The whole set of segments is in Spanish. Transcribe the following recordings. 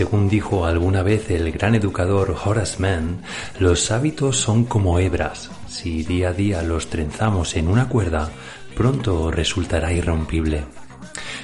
Según dijo alguna vez el gran educador Horace Mann, los hábitos son como hebras. Si día a día los trenzamos en una cuerda, pronto resultará irrompible.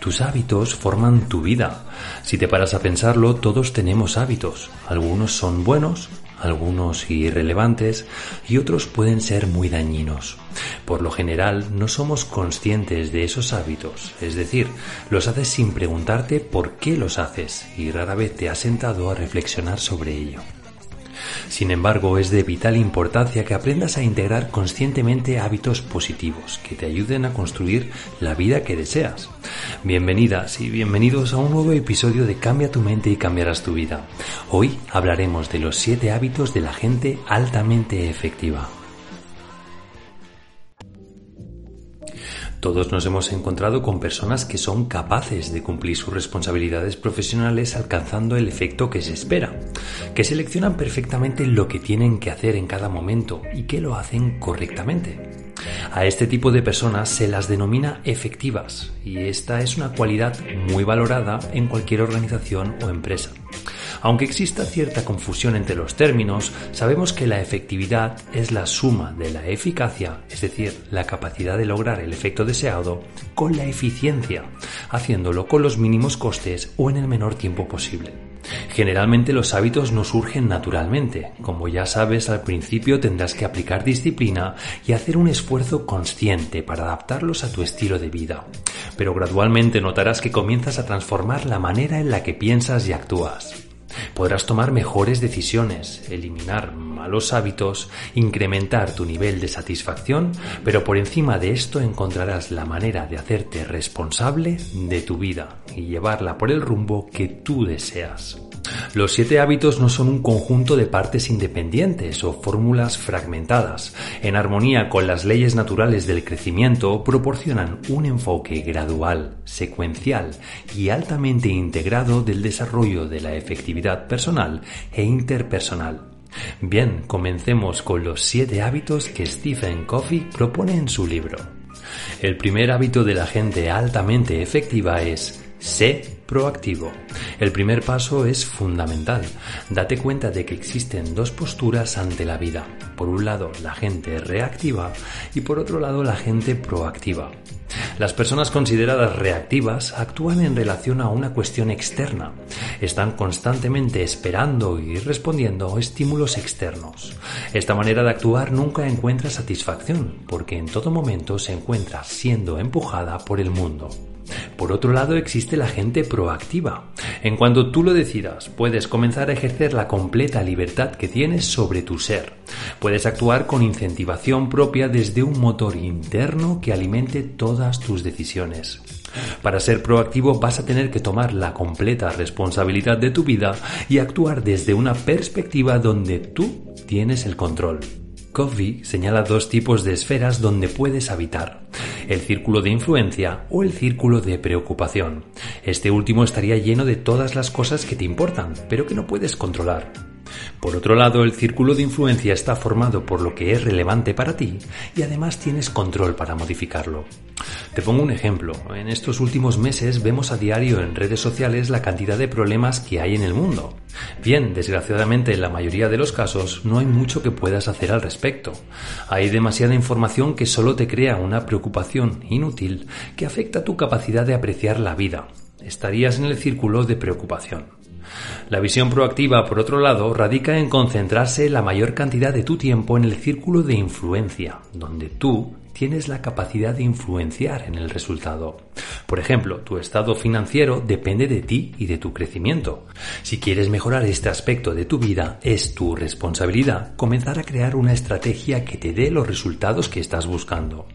Tus hábitos forman tu vida. Si te paras a pensarlo, todos tenemos hábitos. Algunos son buenos, algunos irrelevantes y otros pueden ser muy dañinos. Por lo general no somos conscientes de esos hábitos, es decir, los haces sin preguntarte por qué los haces y rara vez te has sentado a reflexionar sobre ello. Sin embargo, es de vital importancia que aprendas a integrar conscientemente hábitos positivos que te ayuden a construir la vida que deseas. Bienvenidas y bienvenidos a un nuevo episodio de Cambia tu mente y cambiarás tu vida. Hoy hablaremos de los 7 hábitos de la gente altamente efectiva. Todos nos hemos encontrado con personas que son capaces de cumplir sus responsabilidades profesionales alcanzando el efecto que se espera, que seleccionan perfectamente lo que tienen que hacer en cada momento y que lo hacen correctamente. A este tipo de personas se las denomina efectivas y esta es una cualidad muy valorada en cualquier organización o empresa. Aunque exista cierta confusión entre los términos, sabemos que la efectividad es la suma de la eficacia, es decir, la capacidad de lograr el efecto deseado, con la eficiencia, haciéndolo con los mínimos costes o en el menor tiempo posible. Generalmente los hábitos no surgen naturalmente. Como ya sabes, al principio tendrás que aplicar disciplina y hacer un esfuerzo consciente para adaptarlos a tu estilo de vida. Pero gradualmente notarás que comienzas a transformar la manera en la que piensas y actúas. Podrás tomar mejores decisiones, eliminar malos hábitos, incrementar tu nivel de satisfacción, pero por encima de esto encontrarás la manera de hacerte responsable de tu vida y llevarla por el rumbo que tú deseas. Los siete hábitos no son un conjunto de partes independientes o fórmulas fragmentadas. En armonía con las leyes naturales del crecimiento, proporcionan un enfoque gradual, secuencial y altamente integrado del desarrollo de la efectividad personal e interpersonal. Bien, comencemos con los siete hábitos que Stephen Covey propone en su libro. El primer hábito de la gente altamente efectiva es Sé proactivo. El primer paso es fundamental. Date cuenta de que existen dos posturas ante la vida. Por un lado, la gente reactiva y por otro lado, la gente proactiva. Las personas consideradas reactivas actúan en relación a una cuestión externa. Están constantemente esperando y respondiendo a estímulos externos. Esta manera de actuar nunca encuentra satisfacción porque en todo momento se encuentra siendo empujada por el mundo. Por otro lado, existe la gente proactiva. En cuanto tú lo decidas, puedes comenzar a ejercer la completa libertad que tienes sobre tu ser. Puedes actuar con incentivación propia desde un motor interno que alimente todas tus decisiones. Para ser proactivo vas a tener que tomar la completa responsabilidad de tu vida y actuar desde una perspectiva donde tú tienes el control. Covey señala dos tipos de esferas donde puedes habitar, el círculo de influencia o el círculo de preocupación. Este último estaría lleno de todas las cosas que te importan, pero que no puedes controlar. Por otro lado, el círculo de influencia está formado por lo que es relevante para ti y además tienes control para modificarlo. Te pongo un ejemplo. En estos últimos meses vemos a diario en redes sociales la cantidad de problemas que hay en el mundo. Bien, desgraciadamente en la mayoría de los casos no hay mucho que puedas hacer al respecto. Hay demasiada información que solo te crea una preocupación inútil que afecta tu capacidad de apreciar la vida. Estarías en el círculo de preocupación. La visión proactiva, por otro lado, radica en concentrarse la mayor cantidad de tu tiempo en el círculo de influencia, donde tú tienes la capacidad de influenciar en el resultado. Por ejemplo, tu estado financiero depende de ti y de tu crecimiento. Si quieres mejorar este aspecto de tu vida, es tu responsabilidad comenzar a crear una estrategia que te dé los resultados que estás buscando.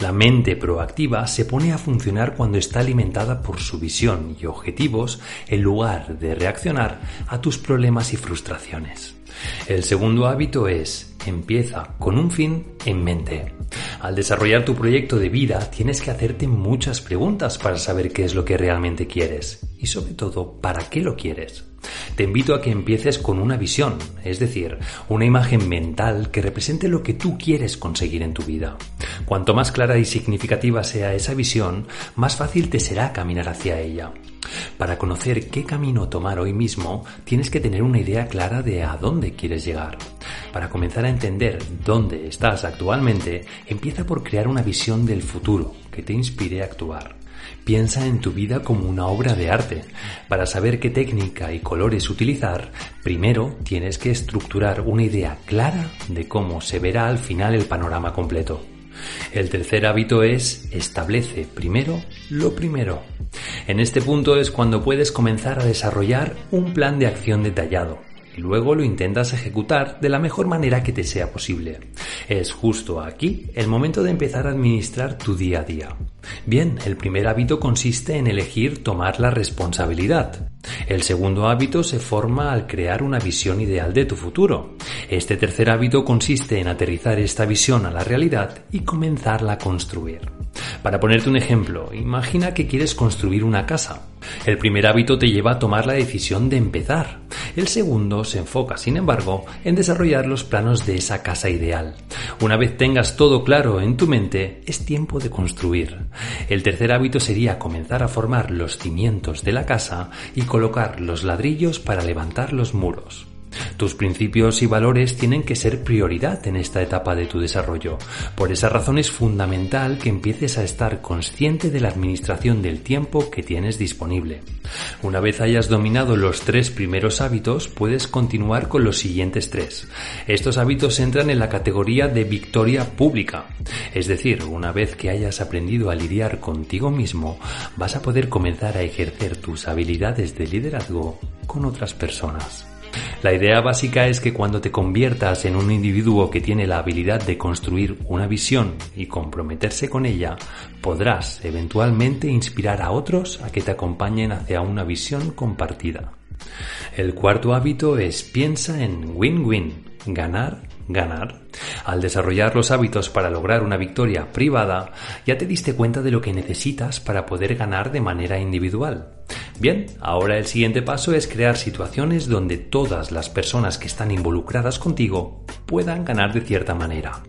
La mente proactiva se pone a funcionar cuando está alimentada por su visión y objetivos en lugar de reaccionar a tus problemas y frustraciones. El segundo hábito es empieza con un fin en mente. Al desarrollar tu proyecto de vida tienes que hacerte muchas preguntas para saber qué es lo que realmente quieres y sobre todo para qué lo quieres. Te invito a que empieces con una visión, es decir, una imagen mental que represente lo que tú quieres conseguir en tu vida. Cuanto más clara y significativa sea esa visión, más fácil te será caminar hacia ella. Para conocer qué camino tomar hoy mismo, tienes que tener una idea clara de a dónde quieres llegar. Para comenzar a entender dónde estás actualmente, empieza por crear una visión del futuro que te inspire a actuar. Piensa en tu vida como una obra de arte. Para saber qué técnica y colores utilizar, primero tienes que estructurar una idea clara de cómo se verá al final el panorama completo. El tercer hábito es establece primero lo primero. En este punto es cuando puedes comenzar a desarrollar un plan de acción detallado y luego lo intentas ejecutar de la mejor manera que te sea posible. Es justo aquí el momento de empezar a administrar tu día a día. Bien, el primer hábito consiste en elegir tomar la responsabilidad. El segundo hábito se forma al crear una visión ideal de tu futuro. Este tercer hábito consiste en aterrizar esta visión a la realidad y comenzarla a construir. Para ponerte un ejemplo, imagina que quieres construir una casa. El primer hábito te lleva a tomar la decisión de empezar. El segundo se enfoca, sin embargo, en desarrollar los planos de esa casa ideal. Una vez tengas todo claro en tu mente, es tiempo de construir. El tercer hábito sería comenzar a formar los cimientos de la casa y colocar los ladrillos para levantar los muros. Tus principios y valores tienen que ser prioridad en esta etapa de tu desarrollo. Por esa razón es fundamental que empieces a estar consciente de la administración del tiempo que tienes disponible. Una vez hayas dominado los tres primeros hábitos, puedes continuar con los siguientes tres. Estos hábitos entran en la categoría de victoria pública. Es decir, una vez que hayas aprendido a lidiar contigo mismo, vas a poder comenzar a ejercer tus habilidades de liderazgo con otras personas. La idea básica es que cuando te conviertas en un individuo que tiene la habilidad de construir una visión y comprometerse con ella, podrás eventualmente inspirar a otros a que te acompañen hacia una visión compartida. El cuarto hábito es piensa en win-win, ganar, ganar. Al desarrollar los hábitos para lograr una victoria privada, ya te diste cuenta de lo que necesitas para poder ganar de manera individual. Bien, ahora el siguiente paso es crear situaciones donde todas las personas que están involucradas contigo puedan ganar de cierta manera.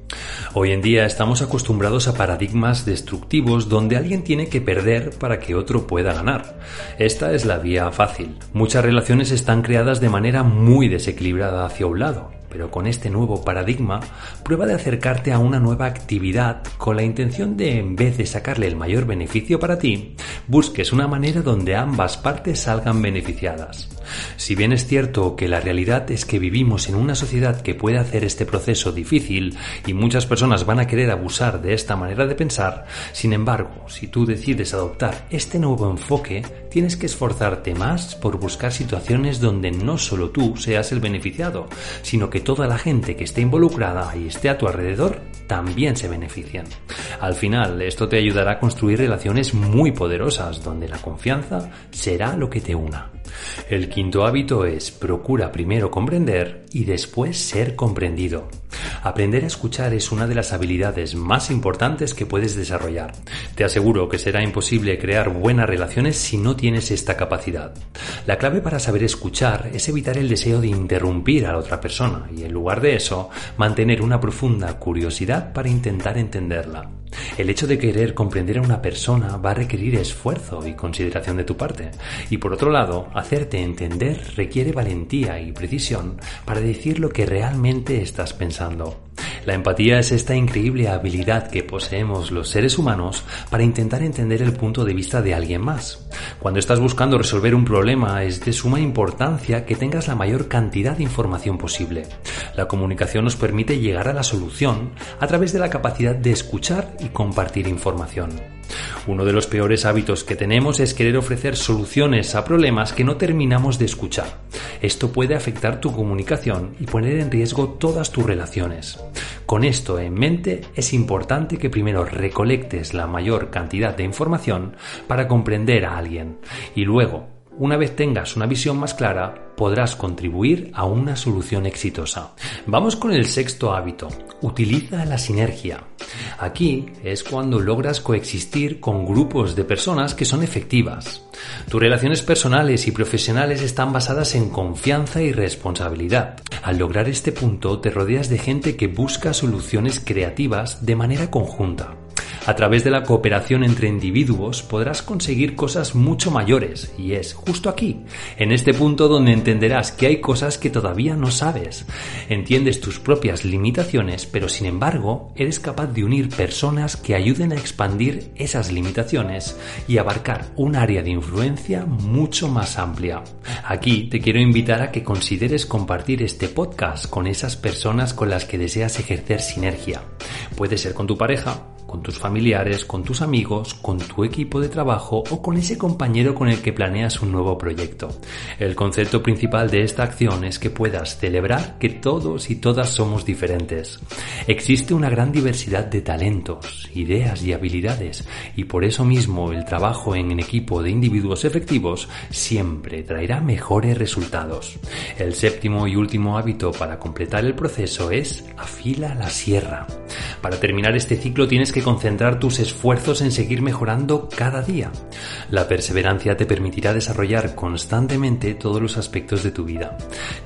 Hoy en día estamos acostumbrados a paradigmas destructivos donde alguien tiene que perder para que otro pueda ganar. Esta es la vía fácil. Muchas relaciones están creadas de manera muy desequilibrada hacia un lado pero con este nuevo paradigma, prueba de acercarte a una nueva actividad con la intención de, en vez de sacarle el mayor beneficio para ti, busques una manera donde ambas partes salgan beneficiadas. Si bien es cierto que la realidad es que vivimos en una sociedad que puede hacer este proceso difícil y muchas personas van a querer abusar de esta manera de pensar, sin embargo, si tú decides adoptar este nuevo enfoque, tienes que esforzarte más por buscar situaciones donde no solo tú seas el beneficiado, sino que toda la gente que esté involucrada y esté a tu alrededor también se benefician. Al final, esto te ayudará a construir relaciones muy poderosas donde la confianza será lo que te una. El quinto hábito es procura primero comprender y después ser comprendido. Aprender a escuchar es una de las habilidades más importantes que puedes desarrollar. Te aseguro que será imposible crear buenas relaciones si no tienes esta capacidad. La clave para saber escuchar es evitar el deseo de interrumpir a la otra persona y en lugar de eso, mantener una profunda curiosidad para intentar entenderla. El hecho de querer comprender a una persona va a requerir esfuerzo y consideración de tu parte. Y por otro lado, hacerte entender requiere valentía y precisión para decir lo que realmente estás pensando. La empatía es esta increíble habilidad que poseemos los seres humanos para intentar entender el punto de vista de alguien más. Cuando estás buscando resolver un problema es de suma importancia que tengas la mayor cantidad de información posible. La comunicación nos permite llegar a la solución a través de la capacidad de escuchar y compartir información. Uno de los peores hábitos que tenemos es querer ofrecer soluciones a problemas que no terminamos de escuchar. Esto puede afectar tu comunicación y poner en riesgo todas tus relaciones. Con esto en mente, es importante que primero recolectes la mayor cantidad de información para comprender a alguien. Y luego, una vez tengas una visión más clara, podrás contribuir a una solución exitosa. Vamos con el sexto hábito. Utiliza la sinergia. Aquí es cuando logras coexistir con grupos de personas que son efectivas. Tus relaciones personales y profesionales están basadas en confianza y responsabilidad. Al lograr este punto te rodeas de gente que busca soluciones creativas de manera conjunta. A través de la cooperación entre individuos podrás conseguir cosas mucho mayores y es justo aquí, en este punto donde entenderás que hay cosas que todavía no sabes. Entiendes tus propias limitaciones, pero sin embargo eres capaz de unir personas que ayuden a expandir esas limitaciones y abarcar un área de influencia mucho más amplia. Aquí te quiero invitar a que consideres compartir este podcast con esas personas con las que deseas ejercer sinergia. Puede ser con tu pareja, con tus familiares, con tus amigos, con tu equipo de trabajo o con ese compañero con el que planeas un nuevo proyecto. El concepto principal de esta acción es que puedas celebrar que todos y todas somos diferentes. Existe una gran diversidad de talentos, ideas y habilidades y por eso mismo el trabajo en equipo de individuos efectivos siempre traerá mejores resultados. El séptimo y último hábito para completar el proceso es afila la sierra. Para terminar este ciclo tienes que concentrar tus esfuerzos en seguir mejorando cada día. La perseverancia te permitirá desarrollar constantemente todos los aspectos de tu vida.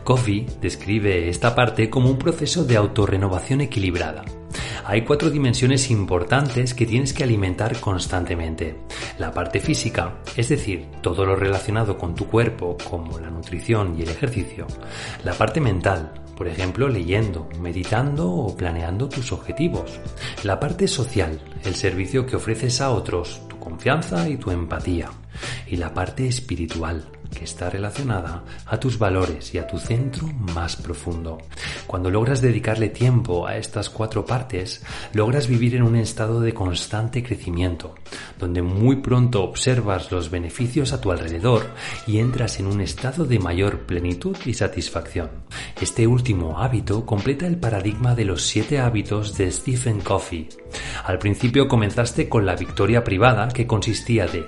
Coffee describe esta parte como un proceso de autorrenovación equilibrada. Hay cuatro dimensiones importantes que tienes que alimentar constantemente. La parte física, es decir, todo lo relacionado con tu cuerpo, como la nutrición y el ejercicio. La parte mental, por ejemplo, leyendo, meditando o planeando tus objetivos. La parte social, el servicio que ofreces a otros, tu confianza y tu empatía. Y la parte espiritual, que está relacionada a tus valores y a tu centro más profundo. Cuando logras dedicarle tiempo a estas cuatro partes, logras vivir en un estado de constante crecimiento, donde muy pronto observas los beneficios a tu alrededor y entras en un estado de mayor plenitud y satisfacción. Este último hábito completa el paradigma de los siete hábitos de Stephen Covey. Al principio comenzaste con la victoria privada que consistía de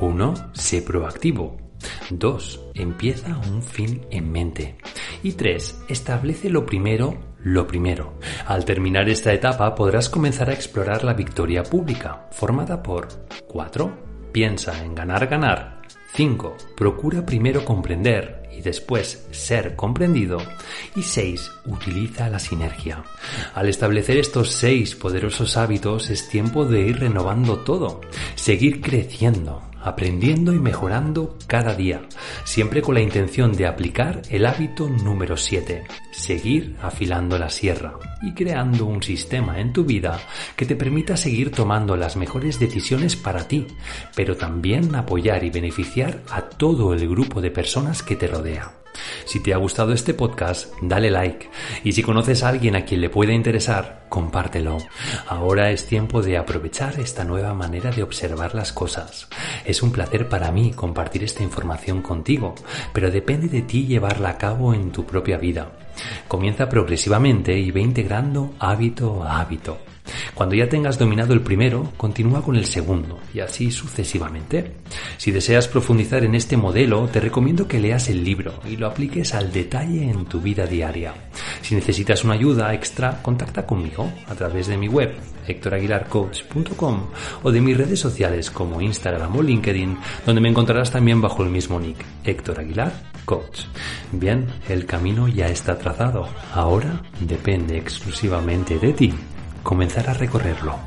1. Sé proactivo. 2. Empieza un fin en mente. Y 3. Establece lo primero lo primero. Al terminar esta etapa podrás comenzar a explorar la victoria pública, formada por 4. Piensa en ganar, ganar. 5. Procura primero comprender y después ser comprendido. Y 6. Utiliza la sinergia. Al establecer estos seis poderosos hábitos es tiempo de ir renovando todo, seguir creciendo, aprendiendo y mejorando cada día, siempre con la intención de aplicar el hábito número 7, seguir afilando la sierra y creando un sistema en tu vida que te permita seguir tomando las mejores decisiones para ti, pero también apoyar y beneficiar a todo el grupo de personas que te rodea. Si te ha gustado este podcast, dale like y si conoces a alguien a quien le pueda interesar, compártelo. Ahora es tiempo de aprovechar esta nueva manera de observar las cosas. Es un placer para mí compartir esta información contigo, pero depende de ti llevarla a cabo en tu propia vida. Comienza progresivamente y ve integrando hábito a hábito. Cuando ya tengas dominado el primero, continúa con el segundo y así sucesivamente. Si deseas profundizar en este modelo, te recomiendo que leas el libro y lo apliques al detalle en tu vida diaria. Si necesitas una ayuda extra, contacta conmigo a través de mi web hectoraguilarcoach.com o de mis redes sociales como Instagram o LinkedIn, donde me encontrarás también bajo el mismo nick, Héctor Aguilar Coach. Bien, el camino ya está trazado. Ahora depende exclusivamente de ti comenzar a recorrerlo.